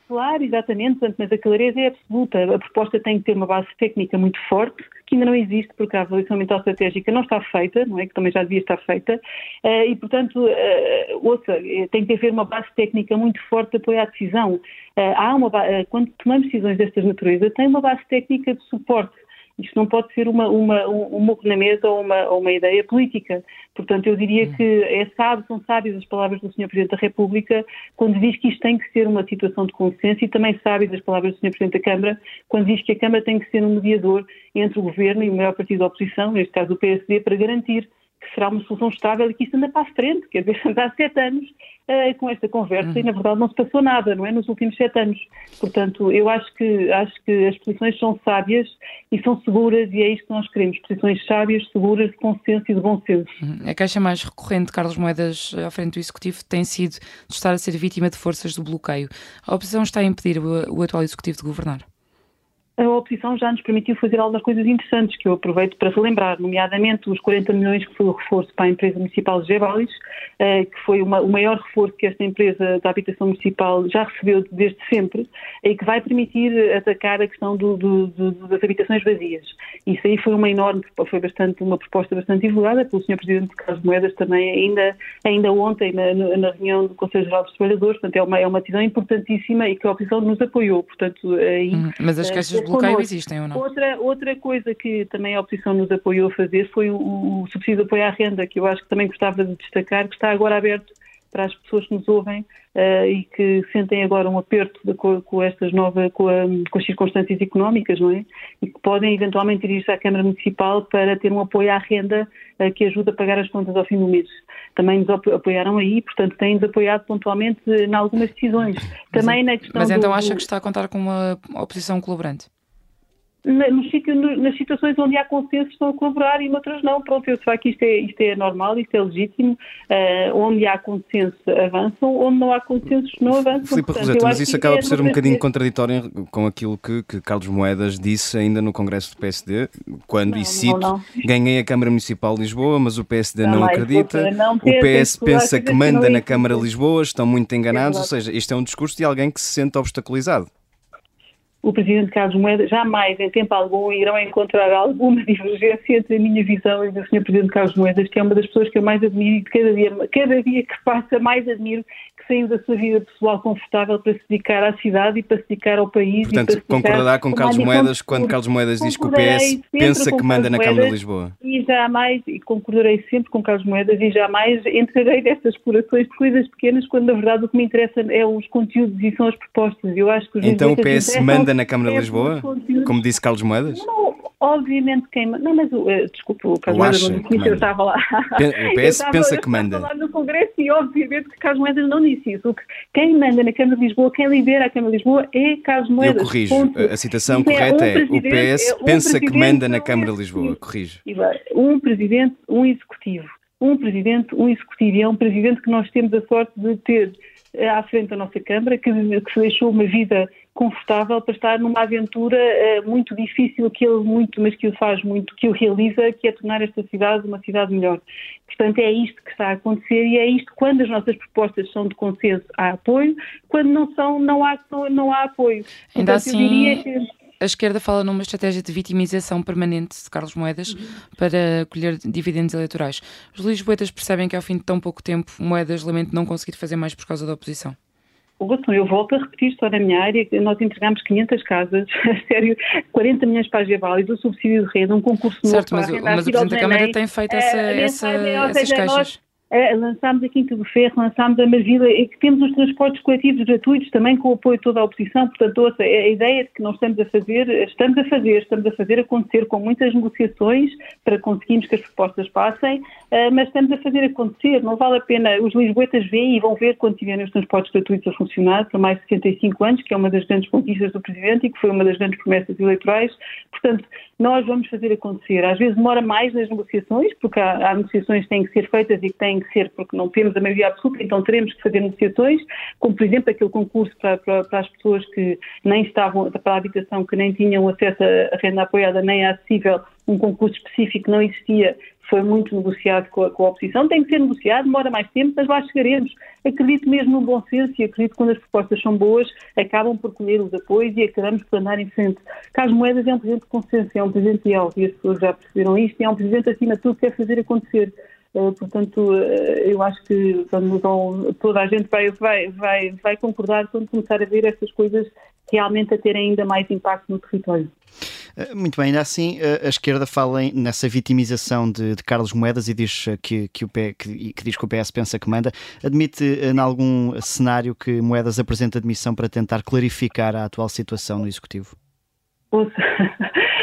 Claro, exatamente, mas a clareza é absoluta. A proposta tem que ter uma base técnica muito forte, que ainda não existe, porque a avaliação ambiental estratégica não está feita, não é? Que também já devia estar feita, eh, e, portanto, eh, ouça, eh, tem que haver uma base técnica muito forte de apoio à decisão. Há uma, quando tomamos decisões destas naturezas, tem uma base técnica de suporte isto não pode ser uma, uma, um, na mesa ou uma, uma ideia política. Portanto, eu diria que é sábio, são sábias as palavras do Sr. Presidente da República quando diz que isto tem que ser uma situação de consenso e também sábias as palavras do Sr. Presidente da Câmara quando diz que a Câmara tem que ser um mediador entre o Governo e o maior partido da oposição, neste caso o PSD, para garantir que será uma solução estável e que isto anda para a frente. Quer dizer, anda há sete anos uh, com esta conversa uhum. e, na verdade, não se passou nada, não é? Nos últimos sete anos. Portanto, eu acho que, acho que as posições são sábias e são seguras e é isto que nós queremos. Posições sábias, seguras, de consenso e de bom senso. Uhum. A queixa mais recorrente de Carlos Moedas à frente do Executivo tem sido de estar a ser vítima de forças do bloqueio. A oposição está a impedir o, o atual Executivo de governar? A oposição já nos permitiu fazer algumas coisas interessantes que eu aproveito para relembrar, nomeadamente os 40 milhões que foi o reforço para a empresa municipal de Gebalis, eh, que foi uma, o maior reforço que esta empresa da habitação municipal já recebeu desde sempre e que vai permitir atacar a questão do, do, do, das habitações vazias. Isso aí foi uma enorme, foi bastante, uma proposta bastante divulgada pelo Sr. Presidente Carlos Moedas também ainda, ainda ontem na, na reunião do Conselho Geral dos Trabalhadores, portanto é uma, é uma decisão importantíssima e que a oposição nos apoiou, portanto aí... Hum, mas as queixas bloqueio existem ou não? Outra, outra coisa que também a oposição nos apoiou a fazer foi o, o subsídio de apoio à renda, que eu acho que também gostava de destacar, que está agora aberto para as pessoas que nos ouvem uh, e que sentem agora um aperto de, com, com, estas novas, com, a, com, as circunstâncias económicas, não é? E que podem eventualmente dirigir-se à Câmara Municipal para ter um apoio à renda uh, que ajuda a pagar as contas ao fim do mês. Também nos apoiaram aí, portanto, têm-nos apoiado pontualmente em algumas decisões. Também mas, na questão mas então do, acha que está a contar com uma oposição colaborante? Na, nos sítios, nas situações onde há consenso estão a colaborar e noutras não. Pronto, eu sei que isto é, isto é normal, isto é legítimo. Uh, onde há consenso avançam, onde não há consenso não avançam. Filipe Roseta, mas isso acaba por ser um bocadinho contraditório com aquilo que, que, Carlos Moedas disse ainda no Congresso do PSD, quando, não, e cito, não, não. ganhei a Câmara Municipal de Lisboa, mas o PSD não, acredita, o PS pensa que manda na Câmara de Lisboa, estão muito enganados, é ou seja, isto é um discurso de alguém que se sente obstaculizado o Presidente Carlos Moedas jamais, em tempo algum, irão encontrar alguma divergência entre a minha visão e do Sr. Presidente Carlos Moedas, que é uma das pessoas que eu mais admiro e que cada dia, cada dia que passa mais admiro, saiu da sua vida pessoal confortável para se dedicar à cidade e para se dedicar ao país. Portanto, concordará com Carlos Moedas quando Carlos Moedas diz que o PS pensa que manda na Câmara de Lisboa? E jamais, e concordarei sempre com Carlos Moedas e jamais entrarei nestas explorações de coisas pequenas quando na verdade o que me interessa é os conteúdos e são as propostas. Eu acho que então o PS manda na Câmara de Lisboa? Como disse Carlos Moedas? Não, obviamente quem manda. Não, mas uh, desculpa, o Carlos Moedas não disse isso, eu estava lá. O PS estava, pensa que manda. Eu estava lá no Congresso e obviamente que Carlos Moedas não disse isso. Quem manda na Câmara de Lisboa, quem lidera a Câmara de Lisboa é Carlos Moedas. Eu corrijo. Ponto. A citação isso correta é, um é o PS é um pensa que manda na Câmara de Lisboa. Corrijo. Um presidente, um executivo. Um presidente, um executivo. E é um presidente que nós temos a sorte de ter eh, à frente da nossa Câmara, que, que se deixou uma vida confortável para estar numa aventura uh, muito difícil que ele muito, mas que ele faz muito, que ele realiza, que é tornar esta cidade uma cidade melhor. Portanto, é isto que está a acontecer e é isto quando as nossas propostas são de consenso há apoio, quando não são, não há, não há apoio. Ainda assim, que... a esquerda fala numa estratégia de vitimização permanente de Carlos Moedas uhum. para colher dividendos eleitorais. Os lisboetas percebem que ao fim de tão pouco tempo Moedas lamenta não conseguir fazer mais por causa da oposição. Ouçam, eu volto a repetir só na minha área, nós entregamos 500 casas, a sério, 40 milhões para a e do subsídio de rede, um concurso certo, novo mas, mas o Presidente da Câmara tem feito essa, é, essa, essas queixas. Nós, é, lançámos a Quinta do Ferro, lançámos a Marvila e que temos os transportes coletivos gratuitos também com o apoio de toda a oposição. Portanto, ouça, é a ideia de que nós estamos a fazer, estamos a fazer, estamos a fazer acontecer com muitas negociações para conseguirmos que as propostas passem, uh, mas estamos a fazer acontecer. Não vale a pena, os lisboetas veem e vão ver quando tiverem os transportes gratuitos a funcionar por mais de 65 anos, que é uma das grandes conquistas do Presidente e que foi uma das grandes promessas eleitorais. Portanto, nós vamos fazer acontecer. Às vezes demora mais nas negociações, porque há, há negociações que têm que ser feitas e que têm que ser, porque não temos a maioria absoluta, então teremos que fazer negociações, como por exemplo aquele concurso para, para, para as pessoas que nem estavam, para a habitação, que nem tinham acesso a renda apoiada nem acessível, um concurso específico não existia, foi muito negociado com a, com a, oposição, tem que ser negociado, demora mais tempo, mas lá chegaremos. Acredito mesmo no bom senso e acredito que quando as propostas são boas, acabam por colher os apoios e acabamos por andar em frente. Carlos Moedas é um presidente de consenso, é um presidente leal e as pessoas já perceberam isto, e é um presidente acima de tudo que quer fazer acontecer. Uh, portanto, uh, eu acho que vamos, toda a gente vai, vai, vai, vai concordar quando começar a ver estas coisas realmente a terem ainda mais impacto no território. Eh, muito bem, ainda assim a esquerda fala nessa vitimização de, de, Carlos Moedas e diz que, que, o P, que, que, diz que o PS pensa que manda. Admite em algum cenário que Moedas apresenta admissão para tentar clarificar a atual situação no Executivo?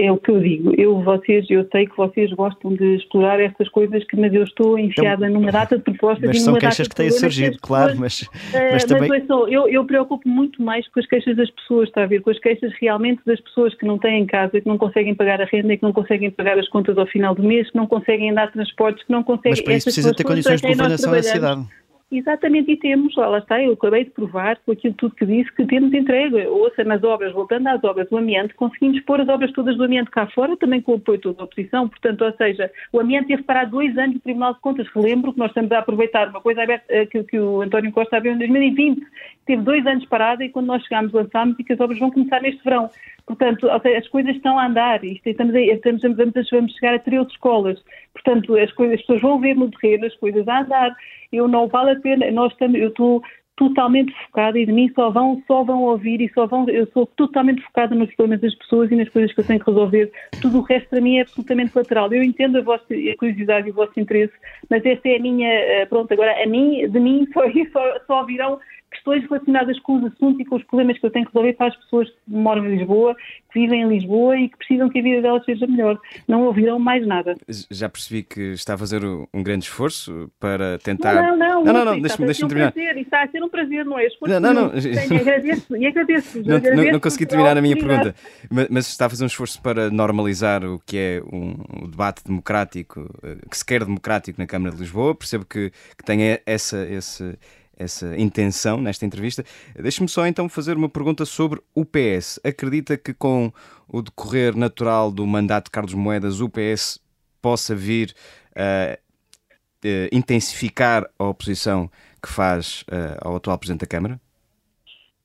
é o que eu digo. Eu, vocês, eu sei que vocês gostam de explorar estas coisas, que, mas eu estou enfiada então, numa data de propostas mas são queixas que têm surgido, claro, mas, uh, mas também... Mas, eu, eu preocupo muito mais com as queixas das pessoas, está a ver? Com as queixas realmente das pessoas que não têm casa, que não conseguem pagar a renda, que não conseguem pagar as contas ao final do mês, que não conseguem andar transportes, que não conseguem... Mas para isso precisa ter condições de governação da cidade. Exatamente, e temos, lá, está, eu acabei de provar com aquilo tudo que disse que temos entrega. Ouça, nas obras, voltando às obras do ambiente, conseguimos pôr as obras todas do ambiente cá fora, também com o apoio toda a oposição, portanto, ou seja, o ambiente teve parado dois anos do Tribunal de Contas. Relembro que nós estamos a aproveitar uma coisa aberta, eh, que, que o António Costa abriu em 2020, teve dois anos parada e quando nós chegámos lançámos e que as obras vão começar neste verão. Portanto, as coisas estão a andar, isto, estamos, a, estamos, vamos, vamos chegar a 13 escolas. Portanto, as, coisas, as pessoas vão ver no terreno as coisas a andar. Eu não vale a pena, nós estamos, eu estou totalmente focada e de mim só vão, só vão ouvir e só vão. Eu sou totalmente focada nos problemas das pessoas e nas coisas que eu tenho que resolver. Tudo o resto para mim é absolutamente lateral. Eu entendo a vossa a curiosidade e o vosso interesse, mas essa é a minha. Eh, pronto, agora a mim, de mim só, só, só virão questões relacionadas com os assuntos e com os problemas que eu tenho que resolver para as pessoas que moram em Lisboa, que vivem em Lisboa e que precisam que a vida delas seja melhor. Não ouvirão mais nada. Já percebi que está a fazer um grande esforço para tentar. Não, não, não, não, não, deixa-me deixa terminar. Prazer, está a ser um prazer, não é? Esforço não, não, não. Tenho, agradeço, e agradeço. Não, agradeço não, não consegui terminar a minha pergunta, mas, mas, está a fazer um esforço para normalizar o que é um, um debate democrático, eh, que se quer democrático na Câmara de Lisboa. Percebo que, que tem essa, esse essa intenção nesta entrevista. Deixe-me só então fazer uma pergunta sobre o PS. Acredita que com o decorrer natural do mandato de Carlos Moedas, o PS possa vir a uh, uh, intensificar a oposição que faz uh, ao atual Presidente da Câmara?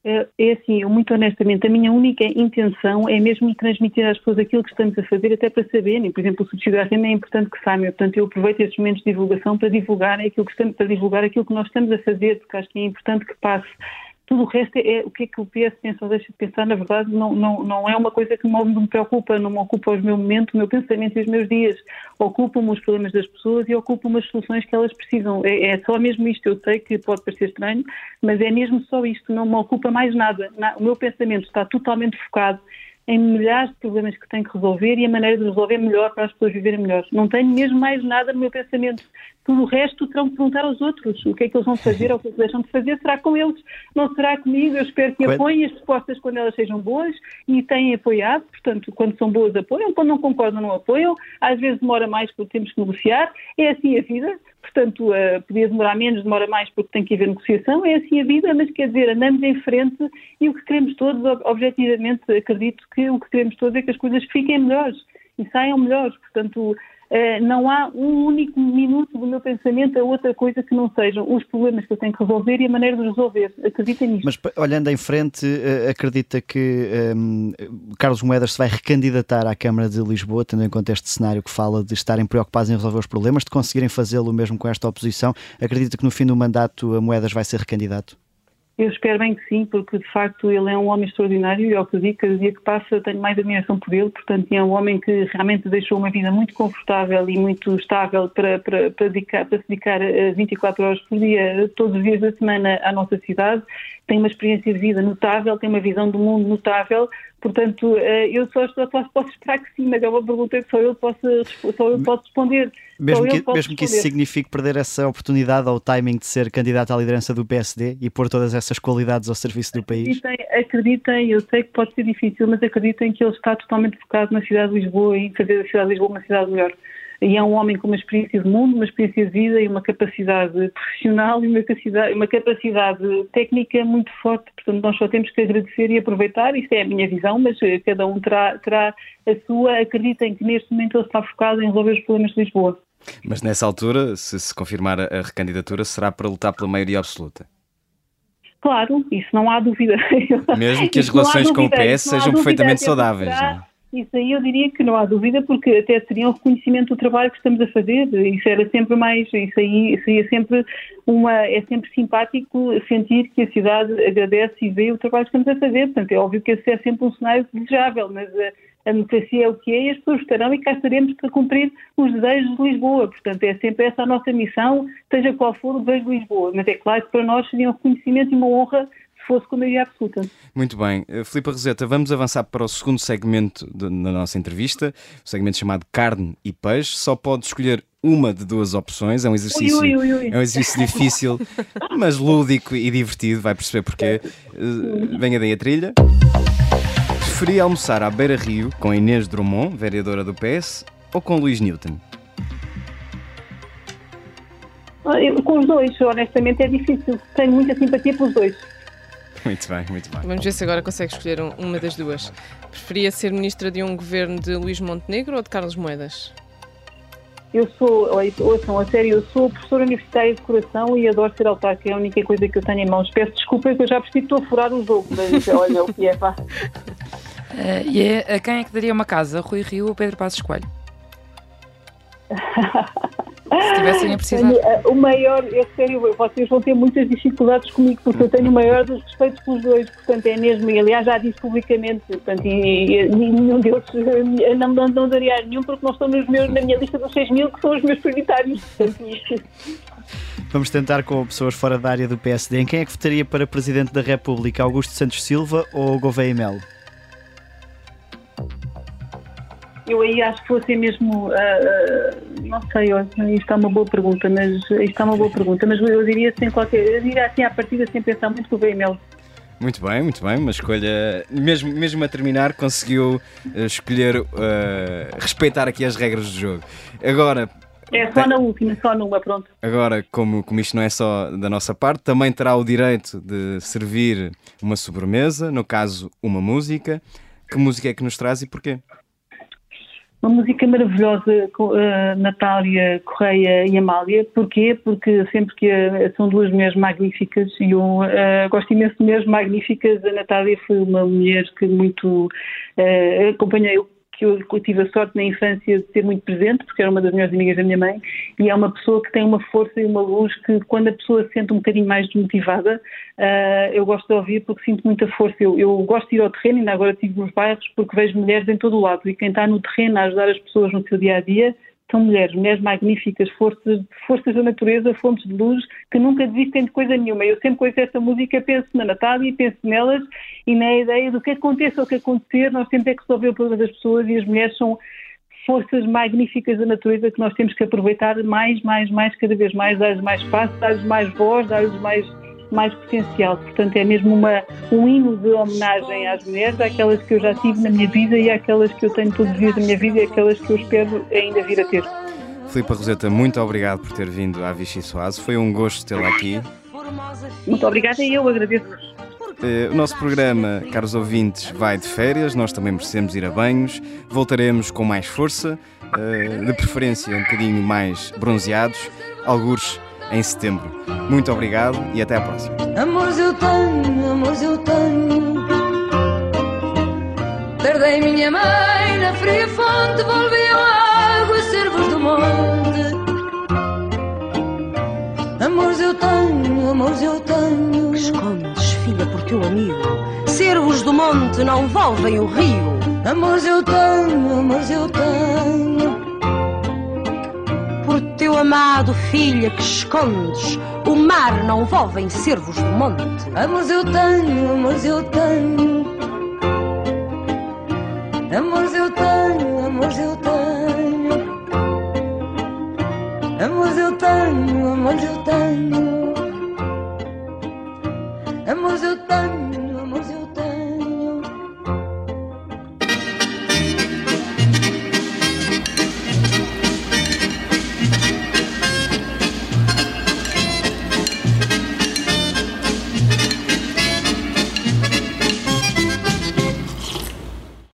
É, é assim, eu muito honestamente, a minha única intenção é mesmo transmitir às pessoas aquilo que estamos a fazer, até para saberem. Por exemplo, o subsídio à renda é importante que saibam, portanto, eu aproveito estes momentos de divulgação para divulgar aquilo que estamos, para divulgar aquilo que nós estamos a fazer, porque acho que é importante que passe tudo o resto é, é o que é que o PS pensa ou deixa de pensar, na verdade, não, não, não é uma coisa que me preocupa, não me ocupa os meus momentos, o meu pensamento e os meus dias. Ocupam-me os problemas das pessoas e ocupam-me as soluções que elas precisam. É, é, só mesmo isto, eu sei que pode parecer estranho, mas é mesmo só isto, não me ocupa mais nada. O meu pensamento está totalmente focado em milhares de problemas que tenho que resolver e a maneira de resolver melhor para as pessoas viverem melhor. Não tenho mesmo mais nada no meu pensamento. Tudo o resto terão que perguntar aos outros o que é que eles vão fazer ou o que é que deixam de fazer. Será com eles, não será comigo. Eu espero que apoiem as propostas quando elas sejam boas e têm apoiado. Portanto, quando são boas, apoiam. Quando não concordam, não apoiam. Às vezes demora mais porque temos que negociar. É assim a vida. Portanto, uh, podia demorar menos, demora mais porque tem que haver negociação. É assim a vida, mas quer dizer, andamos em frente e o que queremos todos, objetivamente, acredito que o que queremos todos é que as coisas fiquem melhores e saiam melhores. Portanto, não há um único minuto do meu pensamento a outra coisa que não sejam os problemas que eu tenho que resolver e a maneira de resolver. Acredita nisso. Mas olhando em frente, eh, acredita que um, ehm, Carlos Moedas se vai recandidatar à Câmara de Lisboa, tendo em conta este cenário que fala de estarem preocupados em resolver os problemas, de conseguirem fazê-lo mesmo com esta oposição? Acredita que no fim do mandato a Moedas vai ser recandidato? Eu espero bem que sim, porque de facto ele é um homem extraordinário e ao que eu digo, cada dia que passa tenho mais admiração por ele, portanto é um homem que realmente deixou uma vida muito confortável e muito estável para, para, para, dedicar, para se dedicar 24 horas por dia, todos os dias da semana à nossa cidade, tem uma experiência de vida notável, tem uma visão do mundo notável, Portanto, eh, eu só, só posso esperar que sim, mas é uma pergunta que só eu posso, só eu posso responder. Mesmo, que, mesmo que isso signifique perder essa oportunidade ou o timing de ser candidato à liderança do PSD e pôr todas essas qualidades ao serviço do país? Acreditem, acreditem, eu sei que pode ser difícil, mas acreditem que ele está totalmente focado na cidade de Lisboa e em fazer a cidade de Lisboa uma cidade melhor e é um homem com uma experiência de mundo, uma experiência de vida e uma capacidade profissional e uma capacidade, uma capacidade técnica muito forte. Portanto, nós só temos que agradecer e aproveitar. Isso é a minha visão, mas eh, cada um terá, terá a sua. Acreditem que neste momento ele está focado em resolver os problemas de Lisboa. Mas nessa altura, se se confirmar a recandidatura, será para lutar pela maioria absoluta? Claro, isso não há dúvida. Mesmo que as relações com o PS sejam perfeitamente saudáveis. Não? Isso aí eu diria que não há dúvida, porque até seria um reconhecimento do trabalho que estamos a fazer. Isso era sempre mais, isso aí seria sempre uma, é sempre simpático sentir que a cidade agradece e vê o trabalho que estamos a fazer. Portanto, é óbvio que esse é sempre um cenário desejável, mas a, a democracia é o que é e as pessoas estarão e cá estaremos para cumprir os desejos de Lisboa. Portanto, é sempre essa a nossa missão, seja qual for o desejo de Lisboa. Mas é claro que para nós seria um reconhecimento e uma honra fosse com maioria absoluta. Muito bem. Eh, Filipe Roseta, vamos avançar para o segundo segmento da nossa entrevista, o segmento chamado Carne e Peixe. Só pode escolher uma de duas opções. É um exercício, ui, ui, ui, É um exercício difícil, mas lúdico e divertido. Vai perceber porquê. Uh, venha daí a trilha. Preferia almoçar à Beira Rio com Inês Drummond, vereadora do PS, ou com Luís Newton? Com os dois, honestamente é difícil. Tenho muita simpatia pelos dois. Muito bem, muito bem. Vamos ver se agora consegue escolher uma das duas. Preferia ser ministra de um governo de Luís Montenegro ou de Carlos Moedas? Eu sou, ouçam, a sério, eu sou professora universitária de coração e adoro ser autarca, é a única coisa que eu tenho em mãos. Peço desculpa que eu já percebi que estou a furar o jogo, mas olha o que é, pá. Uh, e é, a quem é que daria uma casa, Rui Rio ou Pedro Passos Coelho? Se tivessem a precisar. Tenho, uh, o maior, é sério, vocês vão ter muitas dificuldades comigo, porque eu tenho o maior dos respeitos pelos dois, portanto é mesmo, e aliás já disse publicamente, portanto, e, e nenhum deles eh, não, não, não daria nenhum, porque não estão nos meus, na minha lista dos 6 mil, que são os meus prioritários. Portanto, Vamos tentar com pessoas fora da área do PSD. Em quem é que votaria para Presidente da República? Augusto Santos Silva ou Gouveia Melo? Eu aí acho que fosse mesmo, uh, uh, não sei, isto é uma boa pergunta, mas isto é uma boa pergunta, mas eu diria sem qualquer, eu diria assim à partida sem pensar muito que o VML. Muito bem, muito bem, uma escolha, mesmo, mesmo a terminar, conseguiu uh, escolher, respeitar aqui as regras do jogo. Agora, é só na última, só numa, pronto. Agora, como, como isto não é só da nossa parte, também terá o direito de servir uma sobremesa, no caso, uma música. Que música é que nos traz e porquê? Uma música maravilhosa, uh, Natália Correia e Amália. Porquê? Porque sempre que uh, são duas mulheres magníficas e eu uh, gosto imenso de mulheres magníficas. A Natália foi uma mulher que muito uh, acompanhei que eu, tive a sorte na infância de ser muito presente, porque era uma das melhores amigas da minha mãe, e é uma pessoa que tem uma força e uma luz que, quando a pessoa se sente um bocadinho mais desmotivada, uh, eu gosto de ouvir porque sinto muita força. Eu, eu gosto de ir ao terreno, ainda agora estive nos bairros, porque vejo mulheres em todo o lado, e quem está no terreno a ajudar as pessoas no seu dia a dia são mulheres, mulheres magníficas, forças, forças da natureza, fontes de luz, que nunca desistem de coisa nenhuma. Eu sempre ouço essa música, penso na Natália, penso nelas e na ideia do que aconteça ou que acontecer, nós temos é que resolver o problema das pessoas e as mulheres são forças magníficas da natureza que nós temos que aproveitar mais, mais, mais, cada vez mais, dar-lhes mais espaço, dar-lhes mais voz, dar-lhes mais mais potencial. Portanto, é mesmo uma, um hino de homenagem às mulheres, àquelas que eu já tive na minha vida e àquelas que eu tenho todos os dias da minha vida e àquelas que eu espero ainda vir a ter. Filipe Roseta, muito obrigado por ter vindo à Vichy Soase. Foi um gosto tê-la aqui. Muito obrigada e eu agradeço-vos. Eh, o nosso programa, caros ouvintes, vai de férias, nós também merecemos ir a banhos. Voltaremos com mais força, eh, de preferência um bocadinho mais bronzeados, algures em setembro. Muito obrigado e até à próxima. Amores eu tenho, amores eu tenho. Perdei minha mãe na fria fonte, volvi a água, servos do monte. Amores eu tenho, amores eu tenho. Escondes, filha, por teu amigo. Servos do monte não volvem o rio. Amores eu tenho, amores eu tenho teu amado filha que escondes, o mar não volve em servos do monte. Amores eu tenho, amores eu tenho. Amores eu tenho, amores eu tenho. Amores eu tenho, amores eu tenho. Amores eu tenho.